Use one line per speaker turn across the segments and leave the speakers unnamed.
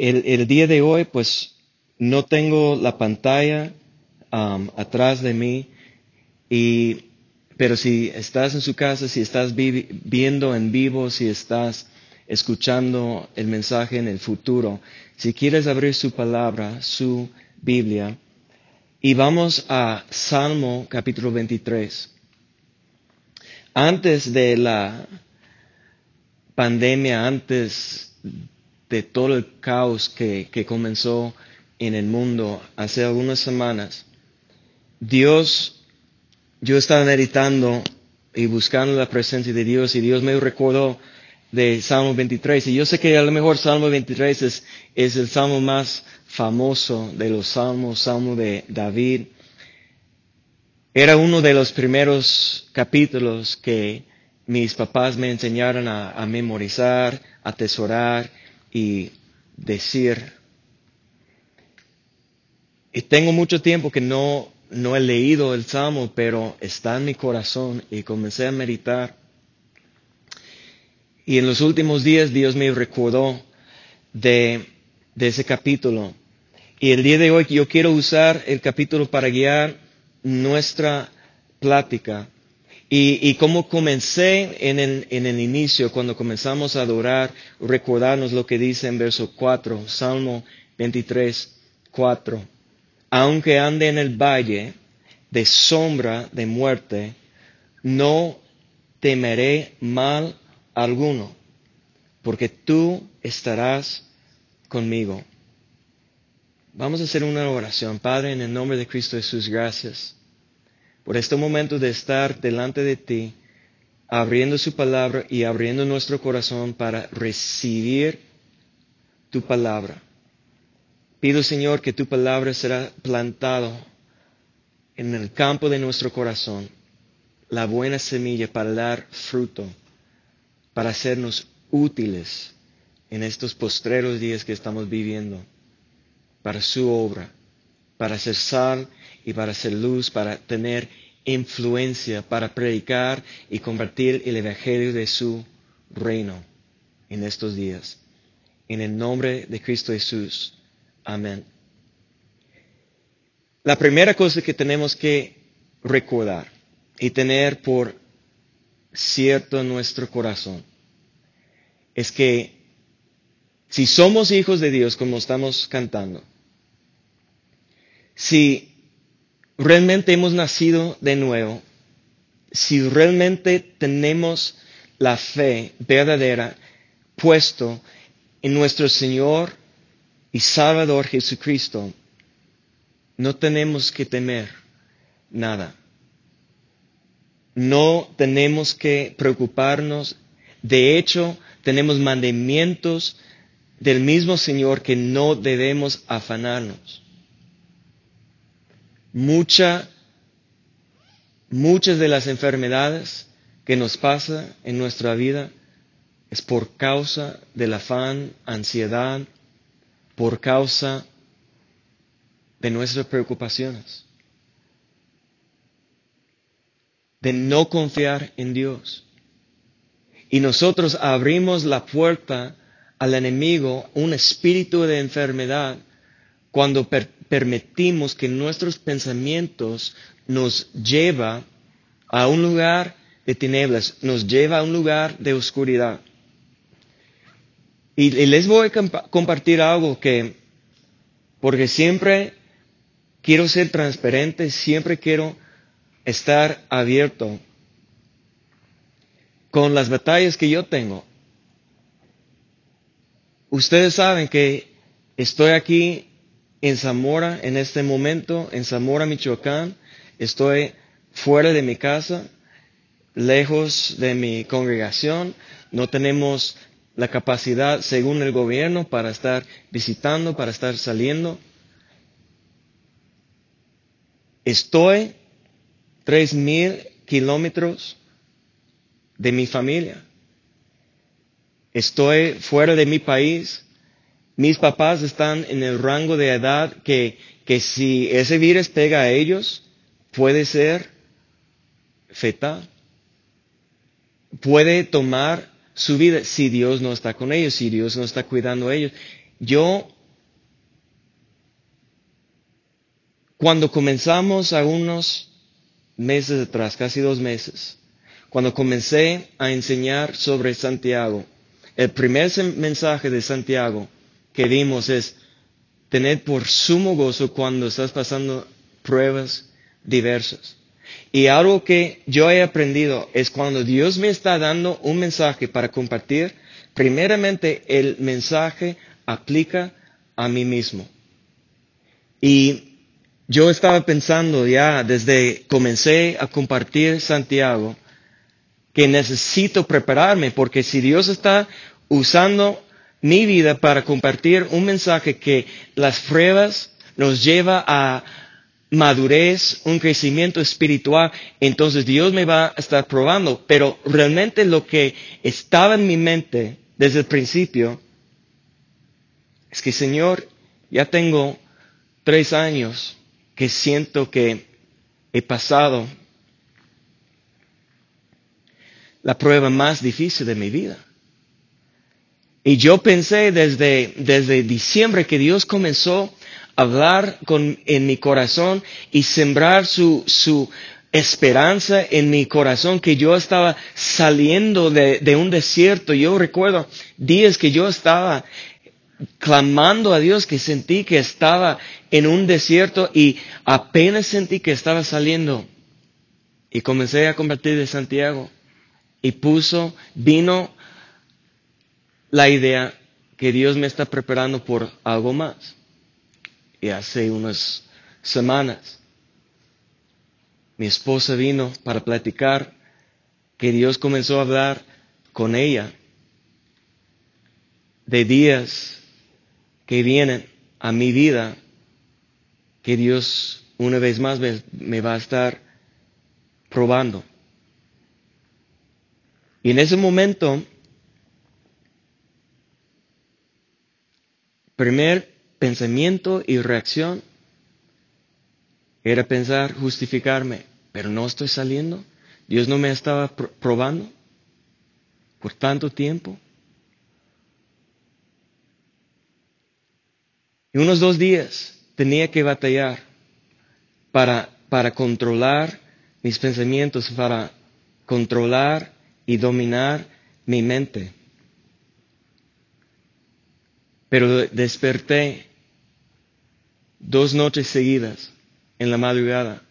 el, día de hoy, pues no tengo la pantalla um, atrás de mí, y, pero si estás en su casa, si estás viendo en vivo, si estás escuchando el mensaje en el futuro, si quieres abrir su palabra, su Biblia, y vamos a Salmo capítulo 23. Antes de la pandemia, antes de todo el caos que, que comenzó en el mundo hace algunas semanas, Dios, yo estaba meditando y buscando la presencia de Dios y Dios me recordó de Salmo 23. Y yo sé que a lo mejor Salmo 23 es, es el salmo más famoso de los salmos, Salmo de David. Era uno de los primeros capítulos que mis papás me enseñaron a, memorizar, a atesorar y decir. Y tengo mucho tiempo que no, no he leído el Salmo, pero está en mi corazón y comencé a meditar. Y en los últimos días Dios me recordó de, de ese capítulo. Y el día de hoy yo quiero usar el capítulo para guiar nuestra plática. Y, y como comencé en el, en el inicio, cuando comenzamos a adorar, recordarnos lo que dice en verso 4, Salmo 23, 4. Aunque ande en el valle de sombra de muerte, no temeré mal alguno, porque tú estarás conmigo. Vamos a hacer una oración. Padre, en el nombre de Cristo Jesús, gracias por este momento de estar delante de ti, abriendo su palabra y abriendo nuestro corazón para recibir tu palabra. Pido, Señor, que tu palabra será plantado en el campo de nuestro corazón, la buena semilla para dar fruto para hacernos útiles en estos postreros días que estamos viviendo, para su obra, para ser sal y para ser luz, para tener influencia, para predicar y convertir el Evangelio de su reino en estos días. En el nombre de Cristo Jesús. Amén. La primera cosa que tenemos que recordar y tener por cierto en nuestro corazón es que si somos hijos de Dios como estamos cantando, si realmente hemos nacido de nuevo, si realmente tenemos la fe verdadera puesto en nuestro Señor y Salvador Jesucristo, no tenemos que temer nada. No tenemos que preocuparnos. De hecho, tenemos mandamientos del mismo Señor que no debemos afanarnos. Mucha, muchas de las enfermedades que nos pasa en nuestra vida es por causa del afán, ansiedad, por causa de nuestras preocupaciones de no confiar en Dios. Y nosotros abrimos la puerta al enemigo, un espíritu de enfermedad, cuando permitimos que nuestros pensamientos nos lleva a un lugar de tinieblas, nos lleva a un lugar de oscuridad. Y, les voy a compartir algo que, porque siempre quiero ser transparente, siempre quiero estar abierto con las batallas que yo tengo. Ustedes saben que estoy aquí en Zamora en este momento, en Zamora, Michoacán. Estoy fuera de mi casa, lejos de mi congregación. No tenemos la capacidad, según el gobierno, para estar visitando, para estar saliendo. Estoy tres mil kilómetros de mi familia. Estoy fuera de mi país. Mis papás están en el rango de edad que, que si ese virus pega a ellos, puede ser fetal. Puede tomar su vida si Dios no está con ellos, si Dios no está cuidando a ellos. yo, cuando comenzamos a unos meses atrás, casi dos meses, cuando comencé a enseñar sobre Santiago, el primer mensaje de Santiago que vimos es tener por sumo gozo cuando estás pasando pruebas diversas. Y algo que yo he aprendido es cuando Dios me está dando un mensaje para compartir, primeramente el mensaje aplica a mí mismo. Y yo estaba pensando ya desde comencé a compartir Santiago que necesito prepararme porque si Dios está usando mi vida para compartir un mensaje que las pruebas nos lleva a madurez, un crecimiento espiritual, entonces Dios me va a estar probando. Pero realmente lo que estaba en mi mente desde el principio es que, Señor, ya tengo tres años que siento que he pasado la prueba más difícil de mi vida. Y yo pensé desde, desde diciembre que Dios comenzó a hablar con, en mi corazón y sembrar su, su esperanza en mi corazón que yo estaba saliendo de, de, un desierto. Yo recuerdo días que yo estaba clamando a Dios que sentí que estaba en un desierto y apenas sentí que estaba saliendo. Y comencé a convertir de Santiago y puso, vino la idea que Dios me está preparando por algo más. Y hace unas semanas mi esposa vino para platicar que Dios comenzó a hablar con ella de días que vienen a mi vida que Dios una vez más me, va a estar probando. Y en ese momento primer pensamiento y reacción era pensar, justificarme, pero no estoy saliendo. Dios no me estaba probando por tanto tiempo. Y unos dos días tenía que batallar para, para controlar mis pensamientos, para controlar y dominar mi mente. Pero desperté dos noches seguidas en la madrugada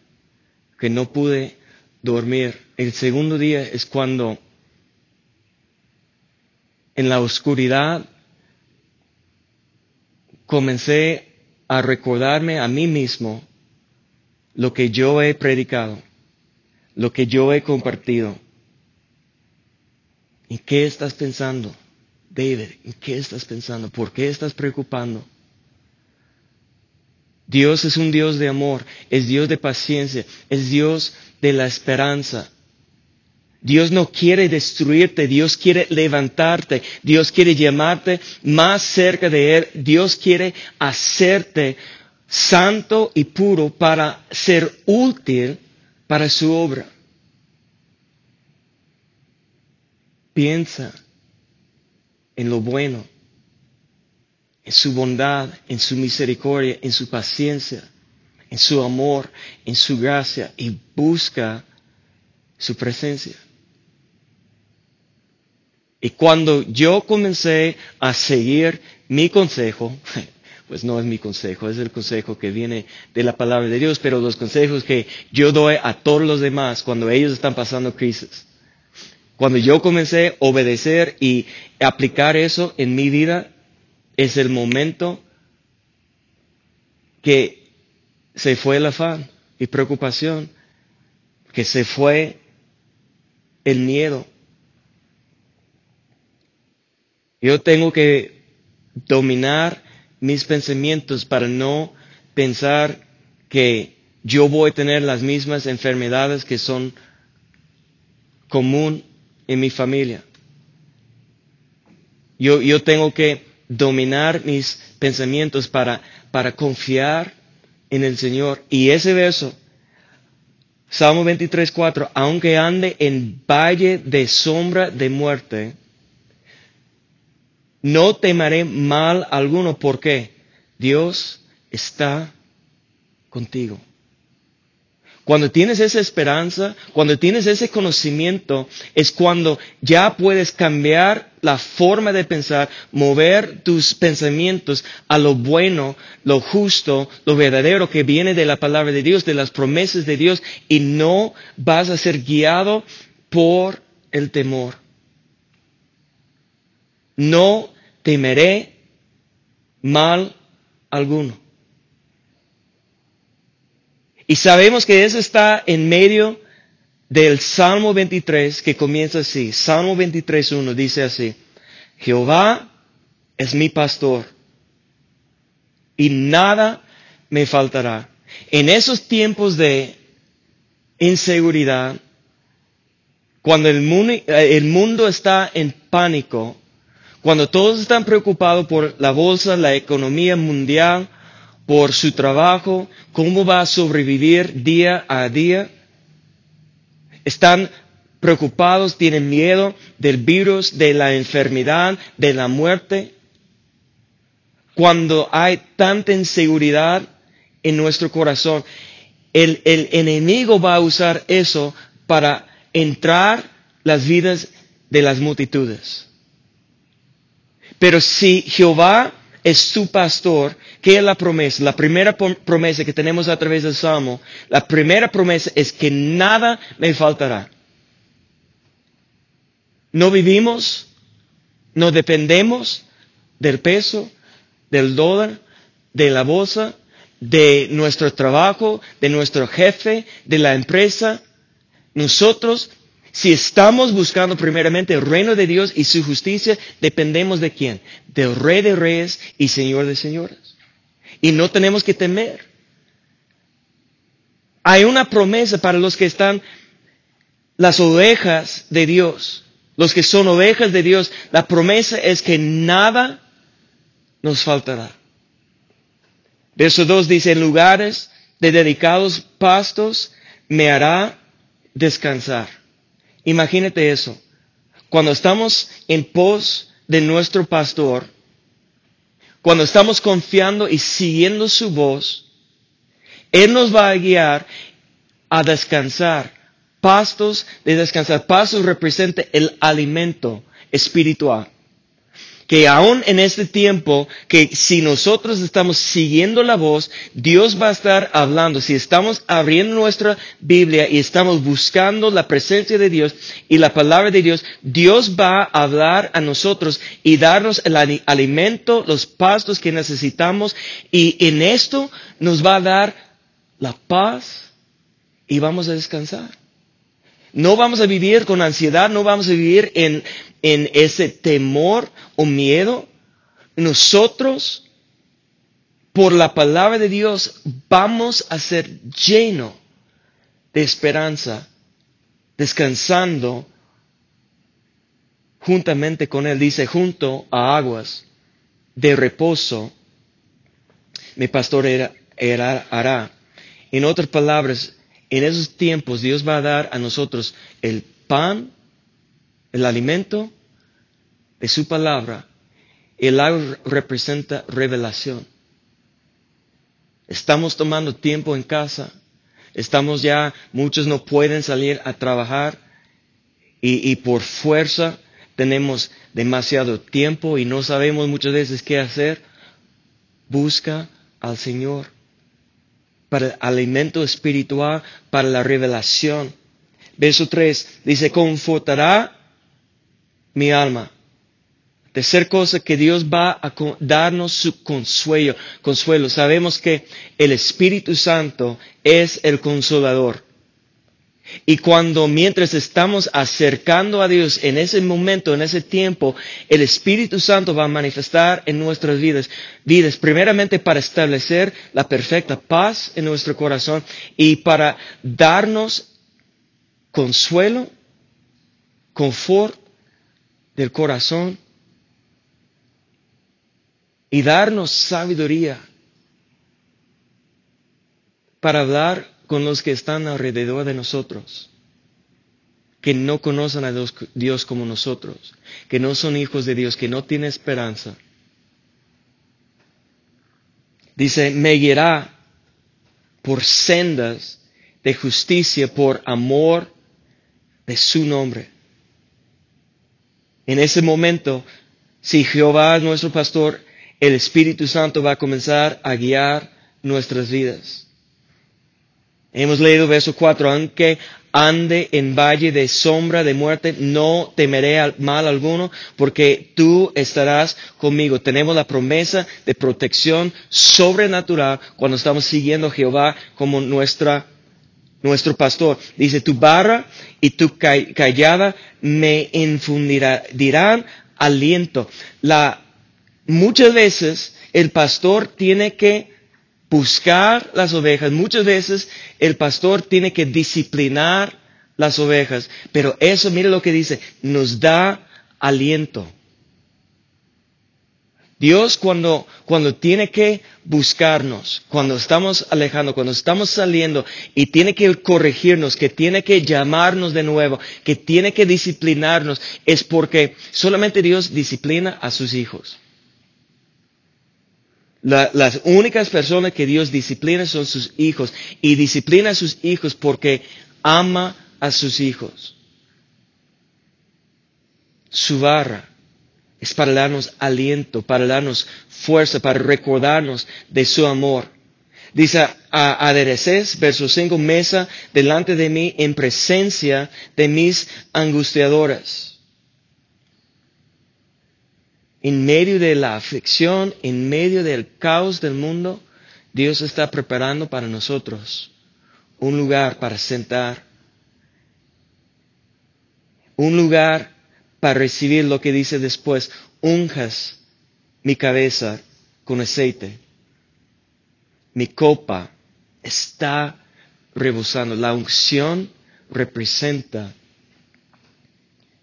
que no pude dormir. El segundo día es cuando en la oscuridad comencé a recordarme a mí mismo lo que yo he predicado, lo que yo he compartido. ¿Y qué estás pensando? David, ¿en qué estás pensando? ¿Por qué estás preocupando? Dios es un Dios de amor, es Dios de paciencia, es Dios de la esperanza. Dios no quiere destruirte, Dios quiere levantarte, Dios quiere llamarte más cerca de Él, Dios quiere hacerte santo y puro para ser útil para su obra. Piensa en lo bueno, en su bondad, en su misericordia, en su paciencia, en su amor, en su gracia y busca su presencia. Y cuando yo comencé a seguir mi consejo, pues no es mi consejo, es el consejo que viene de la palabra de Dios, pero los consejos que yo doy a todos los demás cuando ellos están pasando crisis. Cuando yo comencé a obedecer y aplicar eso en mi vida, es el momento que se fue el afán y preocupación, que se fue el miedo. Yo tengo que dominar mis pensamientos para no pensar que yo voy a tener las mismas enfermedades que son común en mi familia. Yo, yo tengo que dominar mis pensamientos para, para confiar en el Señor. Y ese verso, Salmo 23, 4, aunque ande en valle de sombra de muerte, No temeré mal alguno porque Dios está contigo. Cuando tienes esa esperanza, cuando tienes ese conocimiento, es cuando ya puedes cambiar la forma de pensar, mover tus pensamientos a lo bueno, lo justo, lo verdadero que viene de la palabra de Dios, de las promesas de Dios, y no vas a ser guiado por el temor. No temeré mal alguno. Y sabemos que eso está en medio del Salmo 23 que comienza así. Salmo 23.1 dice así. Jehová es mi pastor y nada me faltará. En esos tiempos de inseguridad, cuando el mundo, el mundo está en pánico, cuando todos están preocupados por la bolsa, la economía mundial, por su trabajo, cómo va a sobrevivir día a día. Están preocupados, tienen miedo del virus, de la enfermedad, de la muerte. Cuando hay tanta inseguridad en nuestro corazón, el, el enemigo va a usar eso para entrar las vidas de las multitudes. Pero si Jehová es su pastor, ¿qué es la promesa? La primera promesa que tenemos a través del Salmo, la primera promesa es que nada me faltará. No vivimos, no dependemos del peso, del dólar, de la bolsa, de nuestro trabajo, de nuestro jefe, de la empresa. Nosotros si estamos buscando primeramente el reino de Dios y su justicia, dependemos de quién? Del Rey de Reyes y Señor de Señores. Y no tenemos que temer. Hay una promesa para los que están las ovejas de Dios, los que son ovejas de Dios. La promesa es que nada nos faltará. Verso 2 dice, en lugares de dedicados pastos me hará descansar. Imagínate eso. Cuando estamos en pos de nuestro pastor, cuando estamos confiando y siguiendo su voz, Él nos va a guiar a descansar. Pastos de descansar. Pastos representa el alimento espiritual que aún en este tiempo, que si nosotros estamos siguiendo la voz, Dios va a estar hablando. Si estamos abriendo nuestra Biblia y estamos buscando la presencia de Dios y la palabra de Dios, Dios va a hablar a nosotros y darnos el alimento, los pastos que necesitamos y en esto nos va a dar la paz y vamos a descansar. No vamos a vivir con ansiedad, no vamos a vivir en, en ese temor o miedo, nosotros, por la palabra de Dios, vamos a ser llenos de esperanza, descansando juntamente con Él. Dice, junto a aguas de reposo, mi pastor era, hará. En otras palabras, en esos tiempos Dios va a dar a nosotros el pan el alimento de su palabra, el agua representa revelación. Estamos tomando tiempo en casa, estamos ya, muchos no pueden salir a trabajar y, y por fuerza tenemos demasiado tiempo y no sabemos muchas veces qué hacer. Busca al Señor para el alimento espiritual, para la revelación. Verso 3 dice, confortará mi alma. Tercer cosa que Dios va a darnos su consuelo, consuelo. Sabemos que el Espíritu Santo es el consolador. Y cuando mientras estamos acercando a Dios en ese momento, en ese tiempo, el Espíritu Santo va a manifestar en nuestras vidas, vidas primeramente para establecer la perfecta paz en nuestro corazón y para darnos consuelo, confort del corazón y darnos sabiduría para hablar con los que están alrededor de nosotros. que no conocen a Dios, como nosotros, que no son hijos de Dios, que no tienen esperanza. Dice, me guiará por sendas de justicia, por amor de su nombre. En ese momento, si Jehová es nuestro pastor, el Espíritu Santo va a comenzar a guiar nuestras vidas. Hemos leído verso 4, aunque ande en valle de sombra de muerte, no temeré mal alguno, porque tú estarás conmigo. Tenemos la promesa de protección sobrenatural cuando estamos siguiendo a Jehová como nuestra, nuestro pastor. Dice, tu barra y tu callada me infundirán aliento. La, muchas veces el pastor tiene que buscar las ovejas. Muchas veces el pastor tiene que disciplinar las ovejas, pero eso, mire lo que dice, nos da aliento. Dios cuando, cuando tiene que buscarnos, cuando estamos alejando, cuando estamos saliendo y tiene que corregirnos, que tiene que llamarnos de nuevo, que tiene que disciplinarnos, es porque solamente Dios disciplina a sus hijos las únicas personas que Dios disciplina son sus hijos y disciplina a sus hijos porque ama a sus hijos. Su barra es para darnos aliento, para darnos fuerza, para recordarnos de su amor. Dice, adereces, verso 5, mesa delante de mí en presencia de mis angustiadoras en medio de la aflicción, en medio del caos del mundo, Dios está preparando para nosotros un lugar para sentar, un lugar para recibir lo que dice después, unjas mi cabeza con aceite, mi copa está rebosando. La unción representa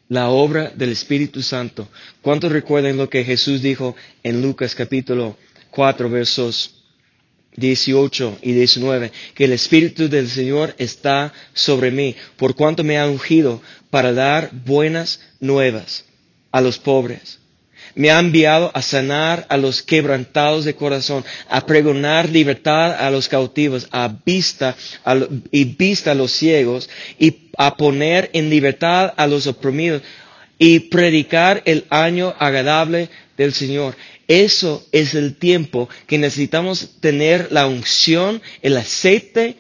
la obra del Espíritu Santo. ¿Cuántos recuerdan lo que Jesús dijo en Lucas capítulo 4 versos 18 y 19? Que el Espíritu del Señor está sobre mí, por cuanto me ha ungido para dar buenas nuevas a los pobres me ha enviado a sanar a los quebrantados de corazón, a pregonar libertad a los cautivos, a vista y vista a los ciegos y a poner en libertad a los oprimidos y predicar el año agradable del Señor. Eso es el tiempo que necesitamos tener la unción, el aceite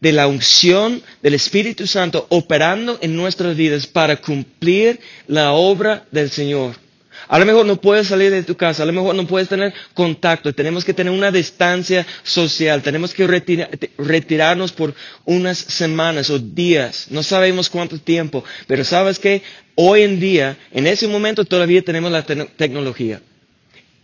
de la unción del Espíritu Santo operando en nuestras vidas para cumplir la obra del Señor. A lo mejor no puedes salir de tu casa, a lo mejor no puedes tener contacto, tenemos que tener una distancia social, tenemos que retirarnos por unas semanas o días, no sabemos cuánto tiempo, pero sabes que hoy en día, en ese momento todavía tenemos la tecnología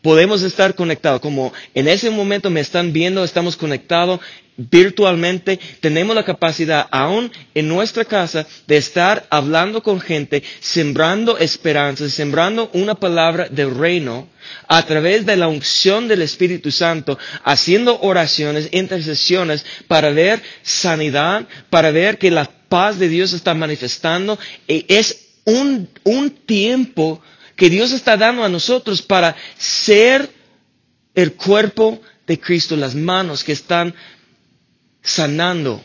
podemos estar conectados. Como en ese momento me están viendo, estamos conectados virtualmente, tenemos la capacidad aún en nuestra casa de estar hablando con gente, sembrando esperanzas, sembrando una palabra del reino a través de la unción del Espíritu Santo, haciendo oraciones, intercesiones para ver sanidad, para ver que la paz de Dios está manifestando. Y es un, un tiempo que Dios está dando a nosotros para ser el cuerpo de Cristo, las manos que están sanando.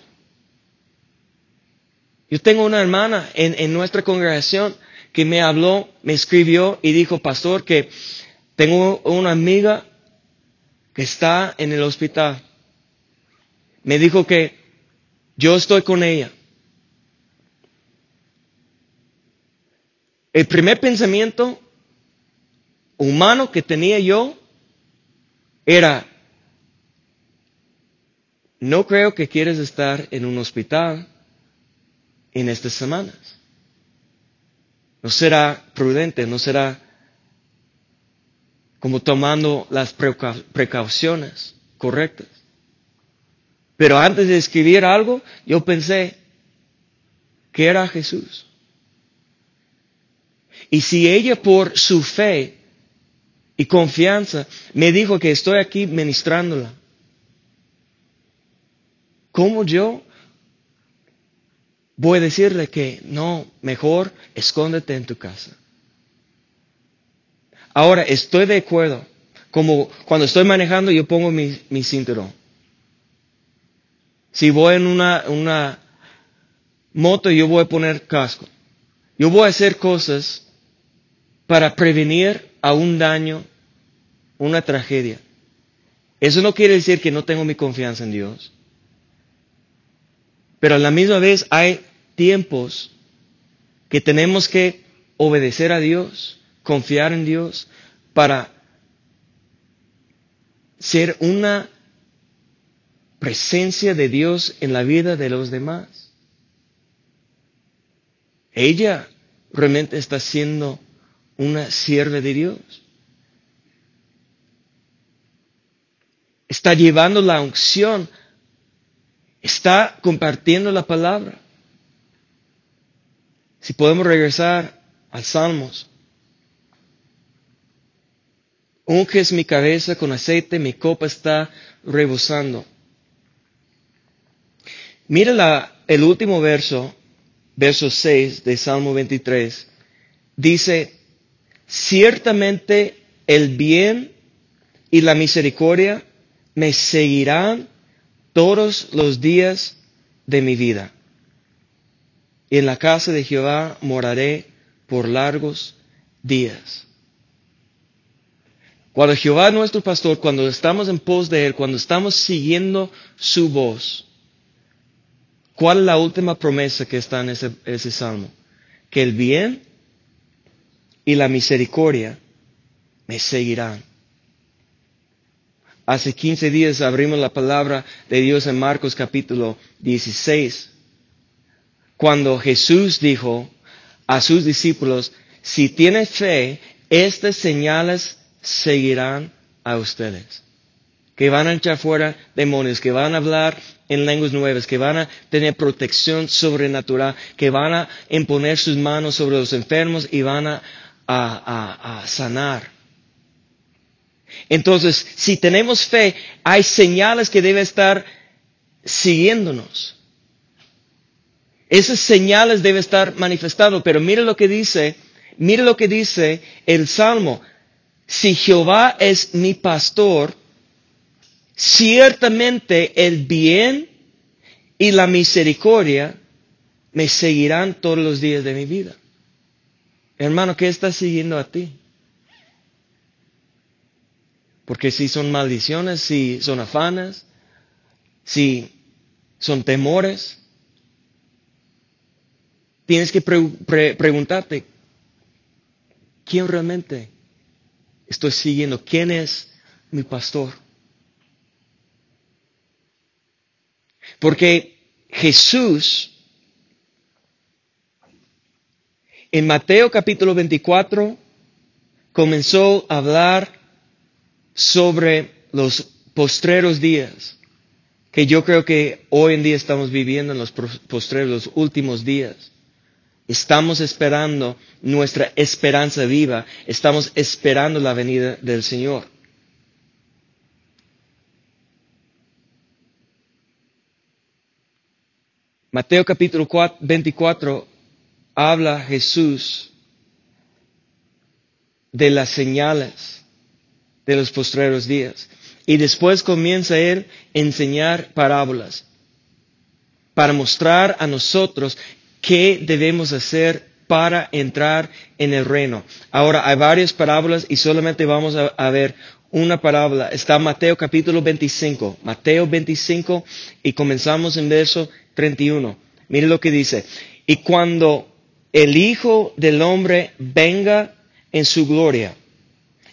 Yo tengo una hermana en, en nuestra congregación que me habló, me escribió y dijo, pastor, que tengo una amiga que está en el hospital. Me dijo que yo estoy con ella. El primer pensamiento humano que tenía yo era, no creo que quieres estar en un hospital en estas semanas. No será prudente, no será como tomando las precauciones correctas. Pero antes de escribir algo, yo pensé que era Jesús. Y si ella por su fe y confianza me dijo que estoy aquí ministrándola. ¿Cómo yo voy a decirle que no, mejor escóndete en tu casa. Ahora, estoy de acuerdo. Como cuando estoy manejando, yo pongo mi, mi cinturón. Si voy en una, una moto, yo voy a poner casco. Yo voy a hacer cosas para prevenir a un daño, una tragedia. Eso no quiere decir que no tengo mi confianza en Dios. Pero a la misma vez hay tiempos que tenemos que obedecer a Dios, confiar en Dios, para ser una presencia de Dios en la vida de los demás. Ella realmente está siendo una sierva de Dios. Está llevando la unción. Está compartiendo la palabra. Si podemos regresar al Salmos. Unges mi cabeza con aceite, mi copa está rebosando. Mira el último verso, verso 6 de Salmo 23. Dice, ciertamente el bien y la misericordia me seguirán todos los días de mi vida. Y en la casa de Jehová moraré por largos días. Cuando Jehová es nuestro pastor, cuando estamos en pos de Él, cuando estamos siguiendo su voz, ¿cuál es la última promesa que está en ese, ese salmo? Que el bien y la misericordia me seguirán. Hace 15 días abrimos la palabra de Dios en Marcos capítulo 16, cuando Jesús dijo a sus discípulos, si tienen fe, estas señales seguirán a ustedes. Que van a echar fuera demonios, que van a hablar en lenguas nuevas, que van a tener protección sobrenatural, que van a imponer sus manos sobre los enfermos y van a, a, a sanar. Entonces, si tenemos fe, hay señales que deben estar siguiéndonos. Esas señales deben estar manifestando, pero mire lo que dice, mire lo que dice el Salmo. Si Jehová es mi pastor, ciertamente el bien y la misericordia me seguirán todos los días de mi vida. Hermano, ¿qué está siguiendo a ti? Porque si son maldiciones, si son afanes, si son temores, tienes que preguntarte, ¿quién realmente estoy siguiendo? ¿Quién es mi pastor? Porque Jesús, en Mateo capítulo 24, comenzó a hablar sobre los postreros días, que yo creo que hoy en día estamos viviendo en los postreros, los últimos días. Estamos esperando nuestra esperanza viva, estamos esperando la venida del Señor. Mateo capítulo 24 habla Jesús de las señales de los postreros días. Y después comienza él a enseñar parábolas para mostrar a nosotros qué debemos hacer para entrar en el reino. Ahora, hay varias parábolas y solamente vamos a, ver una parábola. Está Mateo capítulo 25. Mateo 25 y comenzamos en verso 31. Mire lo que dice. Y cuando el Hijo del Hombre venga en su gloria,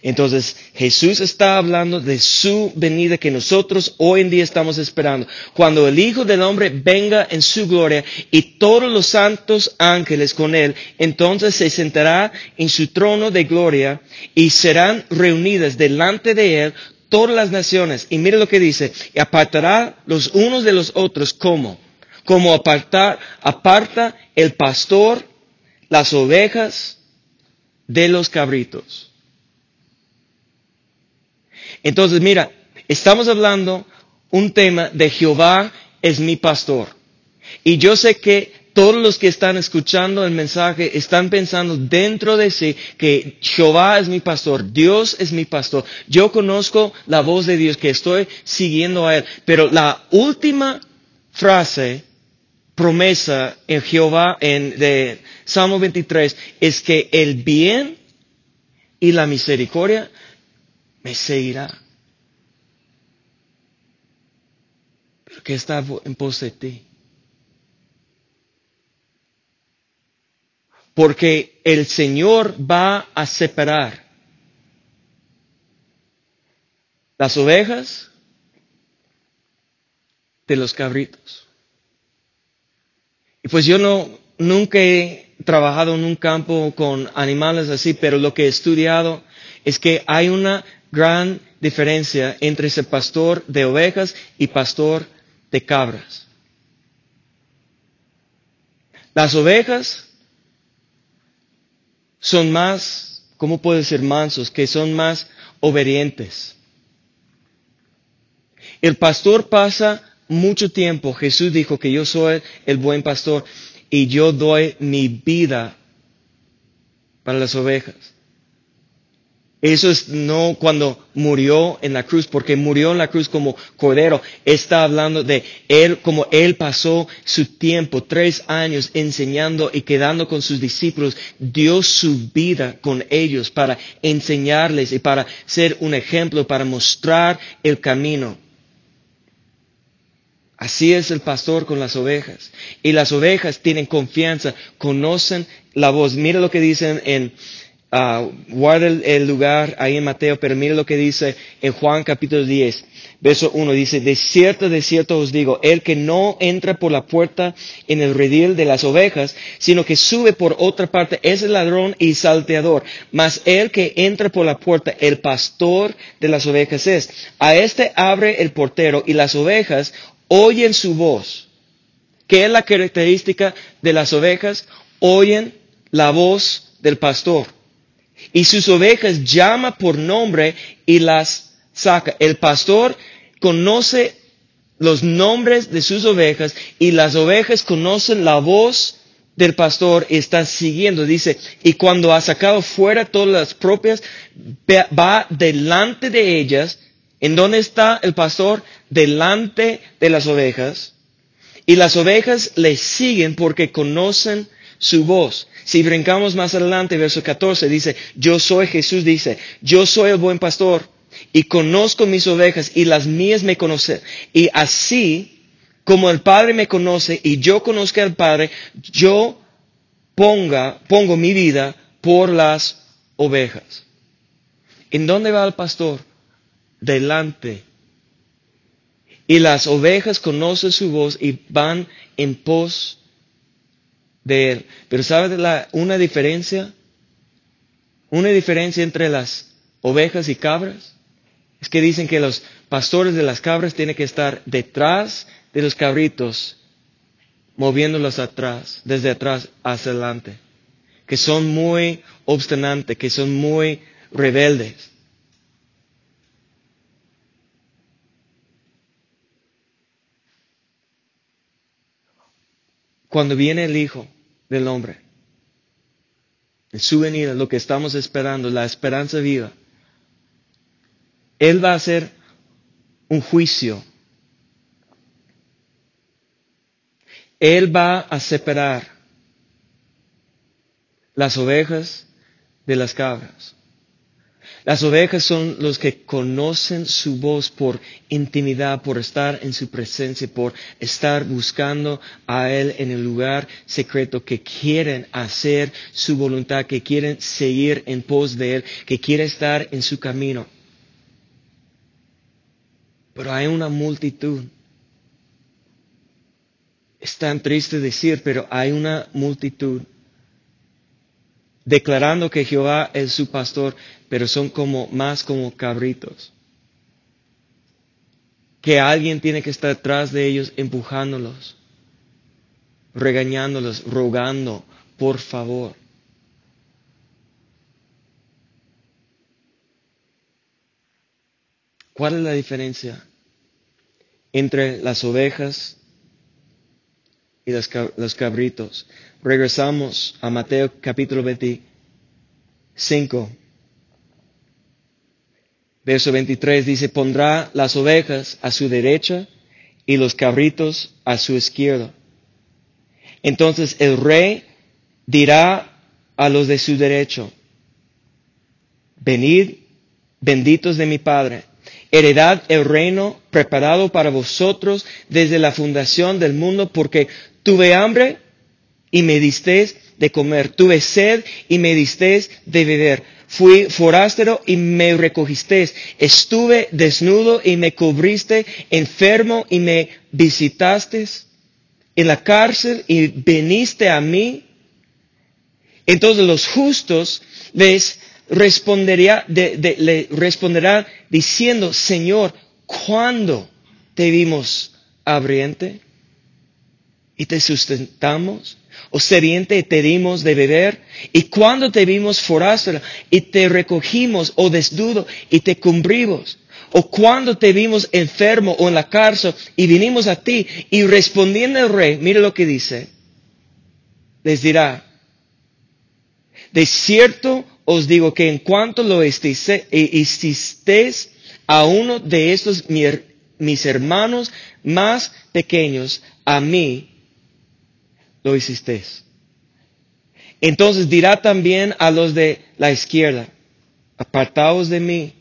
entonces Jesús está hablando de su venida que nosotros hoy en día estamos esperando. Cuando el Hijo del Hombre venga en su gloria y todos los santos ángeles con él, entonces se sentará en su trono de gloria y serán reunidas delante de él todas las naciones. Y mire lo que dice, apartará los unos de los otros como, como apartar, aparta el pastor las ovejas de los cabritos. Entonces, mira, estamos hablando un tema de Jehová es mi pastor. Y yo sé que todos los que están escuchando el mensaje están pensando dentro de sí que Jehová es mi pastor, Dios es mi pastor. Yo conozco la voz de Dios, que estoy siguiendo a Él. Pero la última frase, promesa en Jehová, en de Salmo 23, es que el bien y la misericordia me seguirá. Pero que está en pos de ti. Porque el Señor va a separar las ovejas de los cabritos. Y pues yo no, nunca he trabajado en un campo con animales así, pero lo que he estudiado es que hay una gran diferencia entre ese pastor de ovejas y pastor de cabras. Las ovejas son más, ¿cómo puede ser mansos? Que son más obedientes. El pastor pasa mucho tiempo, Jesús dijo que yo soy el buen pastor y yo doy mi vida para las ovejas. Eso es no cuando murió en la cruz, porque murió en la cruz como cordero. Está hablando de él, como él pasó su tiempo, tres años enseñando y quedando con sus discípulos, dio su vida con ellos para enseñarles y para ser un ejemplo, para mostrar el camino. Así es el pastor con las ovejas. Y las ovejas tienen confianza, conocen la voz. Mira lo que dicen en Ah, guarda el, lugar ahí en Mateo, pero mire lo que dice en Juan capítulo 10, verso 1, dice, de cierto, de cierto os digo, el que no entra por la puerta en el redil de las ovejas, sino que sube por otra parte, es el ladrón y salteador, mas el que entra por la puerta, el pastor de las ovejas es. A este abre el portero y las ovejas oyen su voz. ¿Qué es la característica de las ovejas? Oyen la voz del pastor y sus ovejas llama por nombre y las saca. El pastor conoce los nombres de sus ovejas y las ovejas conocen la voz del pastor y están siguiendo. Dice, y cuando ha sacado fuera todas las propias, va delante de ellas. ¿En dónde está el pastor? Delante de las ovejas. Y las ovejas le siguen porque conocen su voz. Si brincamos más adelante, verso 14, dice, yo soy Jesús, dice, yo soy el buen pastor y conozco mis ovejas y las mías me conocen. Y así como el Padre me conoce y yo conozco al Padre, yo pongo mi vida por las ovejas. ¿En dónde va el pastor? Delante. Y las ovejas conocen su voz y van en pos de él. Pero ¿sabe la, una diferencia? Una diferencia entre las ovejas y cabras. Es que dicen que los pastores de las cabras tienen que estar detrás de los cabritos, moviéndolos atrás, desde atrás hacia adelante. Que son muy obstinantes, que son muy rebeldes. Cuando viene el Hijo del Hombre, en su venida, lo que estamos esperando, la esperanza viva, Él va a hacer un juicio. Él va a separar las ovejas de las cabras. Las ovejas son los que conocen su voz por intimidad, por estar en su presencia, por estar buscando a Él en el lugar secreto, que quieren hacer su voluntad, que quieren seguir en pos de Él, que quieren estar en su camino. Pero hay una multitud. Es tan triste decir, pero hay una multitud declarando que Jehová es su pastor, pero son como más como cabritos. Que alguien tiene que estar detrás de ellos empujándolos, regañándolos, rogando, por favor. ¿Cuál es la diferencia entre las ovejas y los, los cabritos. Regresamos a Mateo capítulo 25. Verso 23 dice, pondrá las ovejas a su derecha y los cabritos a su izquierda. Entonces el rey dirá a los de su derecho, venid, benditos de mi Padre, heredad el reino preparado para vosotros desde la fundación del mundo, porque tuve hambre y me disteis de comer, tuve sed y me disteis de beber Fui forastero y me recogisteis. Estuve desnudo y me cubriste, enfermo y me visitasteis. En la cárcel y viniste a mí. Entonces los justos les respondería, le responderán diciendo, Señor, ¿cuándo te vimos abriente y te sustentamos? o sediente te dimos de beber, y cuando te vimos forastero y te recogimos, o desnudo y te cubrimos, o cuando te vimos enfermo o en la cárcel y vinimos a ti, y respondiendo el rey, mire lo que dice, les dirá, de cierto os digo que en cuanto lo hicisteis a uno de estos mis hermanos más pequeños, a mí lo hiciste. Entonces dirá también a los de la izquierda, apartaos de mí.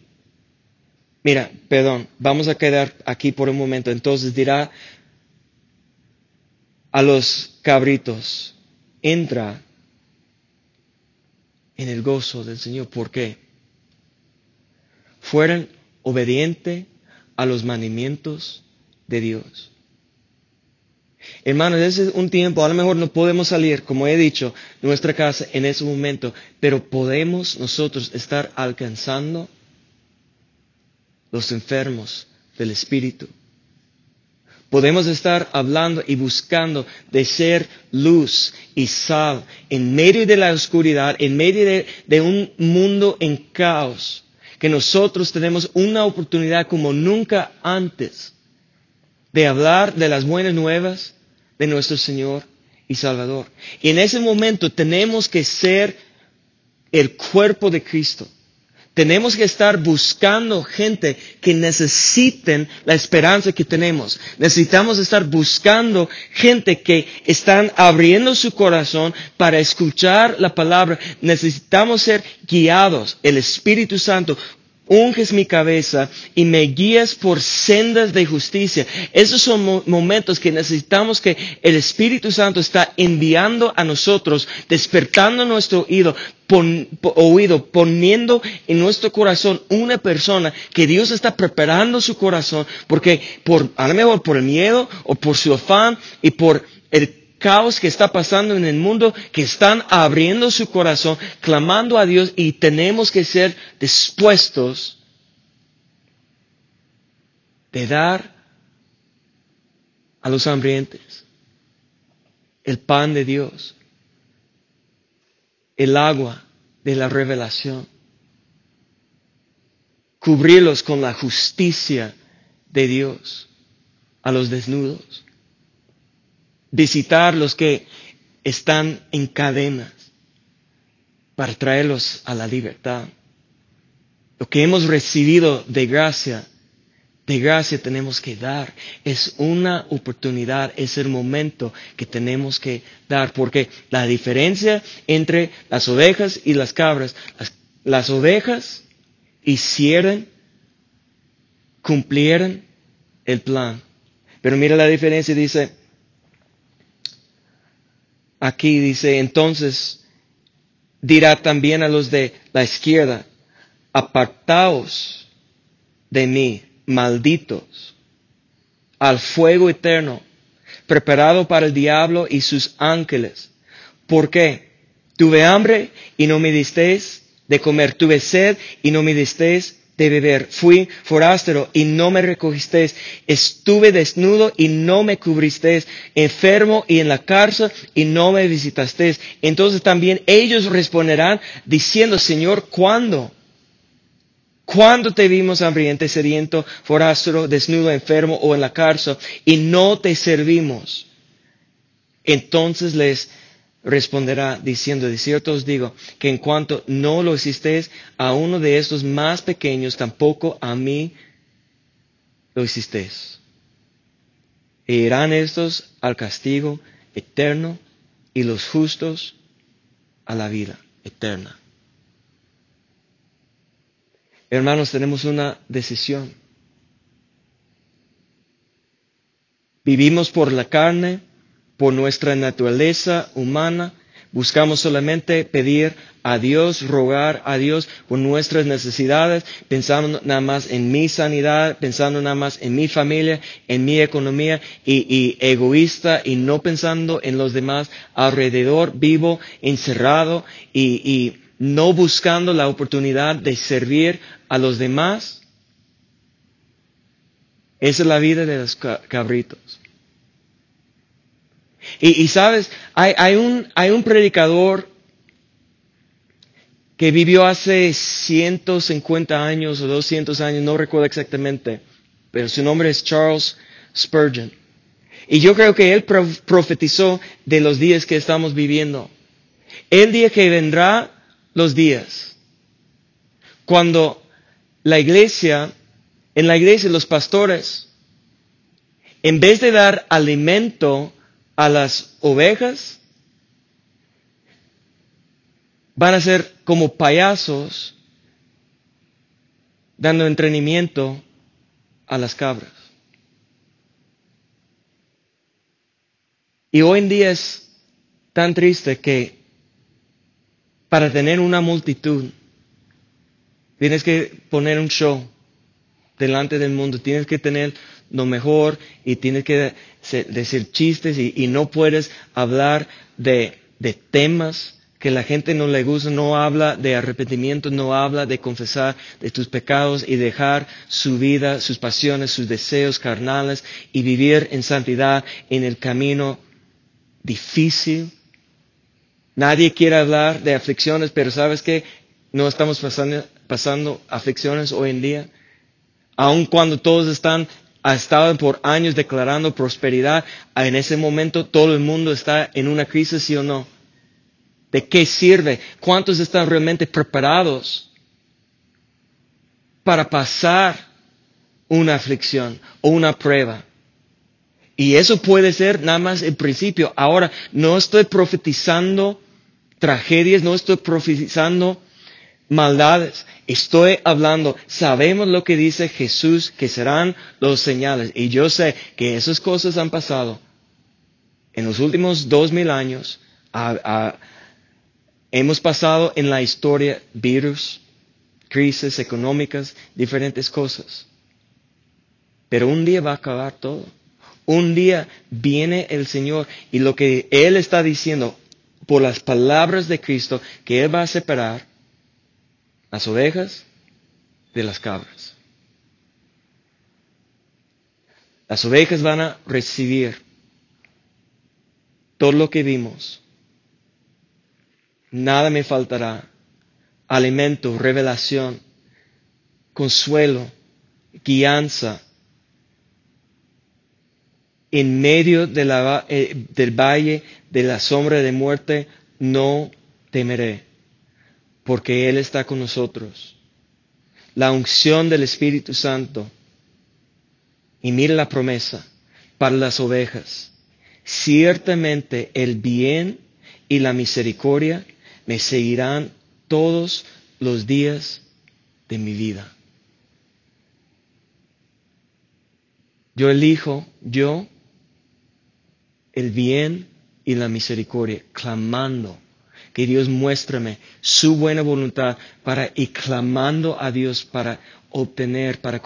Mira, perdón, vamos a quedar aquí por un momento. Entonces dirá a los cabritos, entra en el gozo del Señor. ¿Por qué? Fueron obedientes a los mandamientos de Dios. Hermanos, ese es un tiempo, a lo mejor no podemos salir, como he dicho, de nuestra casa en ese momento, pero podemos nosotros estar alcanzando los enfermos del Espíritu. Podemos estar hablando y buscando de ser luz y sal en medio de la oscuridad, en medio de, de un mundo en caos, que nosotros tenemos una oportunidad como nunca antes de hablar de las buenas nuevas de nuestro Señor y Salvador. Y en ese momento tenemos que ser el cuerpo de Cristo. Tenemos que estar buscando gente que necesiten la esperanza que tenemos. Necesitamos estar buscando gente que están abriendo su corazón para escuchar la palabra. Necesitamos ser guiados. El Espíritu Santo unges mi cabeza y me guías por sendas de justicia. Esos son momentos que necesitamos que el Espíritu Santo está enviando a nosotros, despertando nuestro oído, poniendo en nuestro corazón una persona que Dios está preparando su corazón, porque por, a lo mejor por el miedo o por su afán y por caos que está pasando en el mundo, que están abriendo su corazón, clamando a Dios y tenemos que ser dispuestos de dar a los hambrientes el pan de Dios, el agua de la revelación, cubrirlos con la justicia de Dios a los desnudos visitar los que están en cadenas para traerlos a la libertad. Lo que hemos recibido de gracia, de gracia tenemos que dar. Es una oportunidad, es el momento que tenemos que dar, porque la diferencia entre las ovejas y las cabras, las, ovejas hicieron, cumplieron el plan. Pero mira la diferencia, dice, Aquí dice, entonces dirá también a los de la izquierda, apartaos de mí, malditos, al fuego eterno, preparado para el diablo y sus ángeles. ¿Por qué? Tuve hambre y no me disteis de comer, tuve sed y no me disteis de beber. Fui forastero y no me recogisteis. Estuve desnudo y no me cubristeis. Enfermo y en la cárcel y no me visitasteis. Entonces también ellos responderán diciendo, Señor, ¿cuándo? ¿Cuándo te vimos hambriente, sediento, forastero, desnudo, enfermo o en la cárcel y no te servimos? Entonces les responderá diciendo, de cierto os digo, que en cuanto no lo hicisteis a uno de estos más pequeños, tampoco a mí lo hicisteis. E irán estos al castigo eterno y los justos a la vida eterna. Hermanos, tenemos una decisión. Vivimos por la carne, por nuestra naturaleza humana, Buscamos solamente pedir a Dios, rogar a Dios por nuestras necesidades, pensando nada más en mi sanidad, pensando nada más en mi familia, en mi economía y, egoísta y no pensando en los demás alrededor, vivo, encerrado y, y no buscando la oportunidad de servir a los demás. Esa es la vida de los cabritos. Y, sabes, hay, un, hay un predicador que vivió hace 150 años o 200 años, no recuerdo exactamente, pero su nombre es Charles Spurgeon. Y yo creo que él profetizó de los días que estamos viviendo. El día que vendrá los días, cuando la iglesia, en la iglesia los pastores, en vez de dar alimento a las ovejas, van a ser como payasos dando entrenamiento a las cabras. Y hoy en día es tan triste que para tener una multitud tienes que poner un show delante del mundo, tienes que tener lo mejor y tienes que decir chistes y, no puedes hablar de, de, temas que la gente no le gusta, no habla de arrepentimiento, no habla de confesar de tus pecados y dejar su vida, sus pasiones, sus deseos carnales y vivir en santidad en el camino difícil. Nadie quiere hablar de aflicciones, pero ¿sabes qué? No estamos pasando, pasando aflicciones hoy en día. Aun cuando todos están estado por años declarando prosperidad, en ese momento todo el mundo está en una crisis, sí o no. ¿De qué sirve? ¿Cuántos están realmente preparados para pasar una aflicción o una prueba? Y eso puede ser nada más el principio. Ahora, no estoy profetizando tragedias, no estoy profetizando maldades. Estoy hablando, sabemos lo que dice Jesús, que serán los señales. Y yo sé que esas cosas han pasado en los últimos dos mil años. hemos pasado en la historia virus, crisis económicas, diferentes cosas. Pero un día va a acabar todo. Un día viene el Señor y lo que Él está diciendo por las palabras de Cristo, que Él va a separar las ovejas de las cabras. Las ovejas van a recibir todo lo que vimos. Nada me faltará. Alimento, revelación, consuelo, guianza. En medio de la, eh, del valle de la sombra de muerte, no temeré porque Él está con nosotros. La unción del Espíritu Santo. Y mire la promesa para las ovejas. Ciertamente el bien y la misericordia me seguirán todos los días de mi vida. Yo elijo, yo, el bien y la misericordia, clamando que Dios muéstrame su buena voluntad para y clamando a Dios para obtener, para,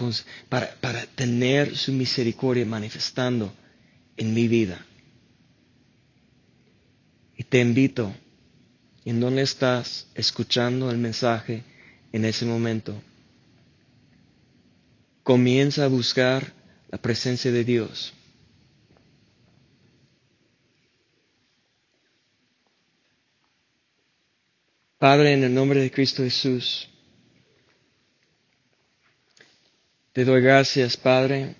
para, para tener su misericordia manifestando en mi vida. Y te invito, en donde estás escuchando el mensaje en ese momento, comienza a buscar la presencia de Dios. Padre, en el nombre de Cristo Jesús, te doy gracias, Padre,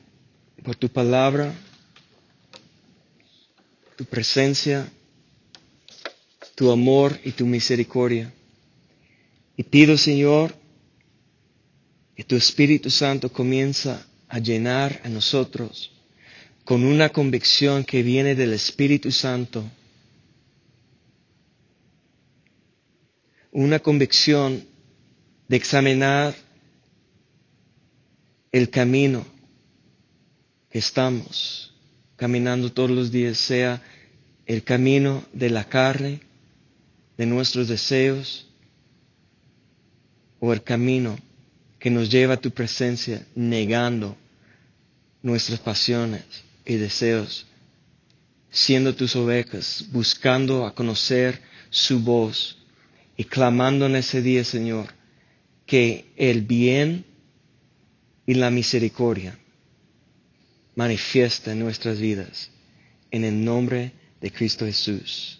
por tu palabra. tu presencia, tu amor y tu misericordia. Y pido, Señor, que tu Espíritu Santo comienza a llenar a nosotros con una convicción que viene del Espíritu Santo. Una convicción de examinar el camino que estamos caminando todos los días, sea el camino de la carne, de nuestros deseos, o el camino que nos lleva a tu presencia negando nuestras pasiones y deseos, siendo tus ovejas, buscando a conocer su voz y clamando en ese día, Señor, que el bien y la misericordia manifiesta en nuestras vidas. En el nombre de Cristo Jesús.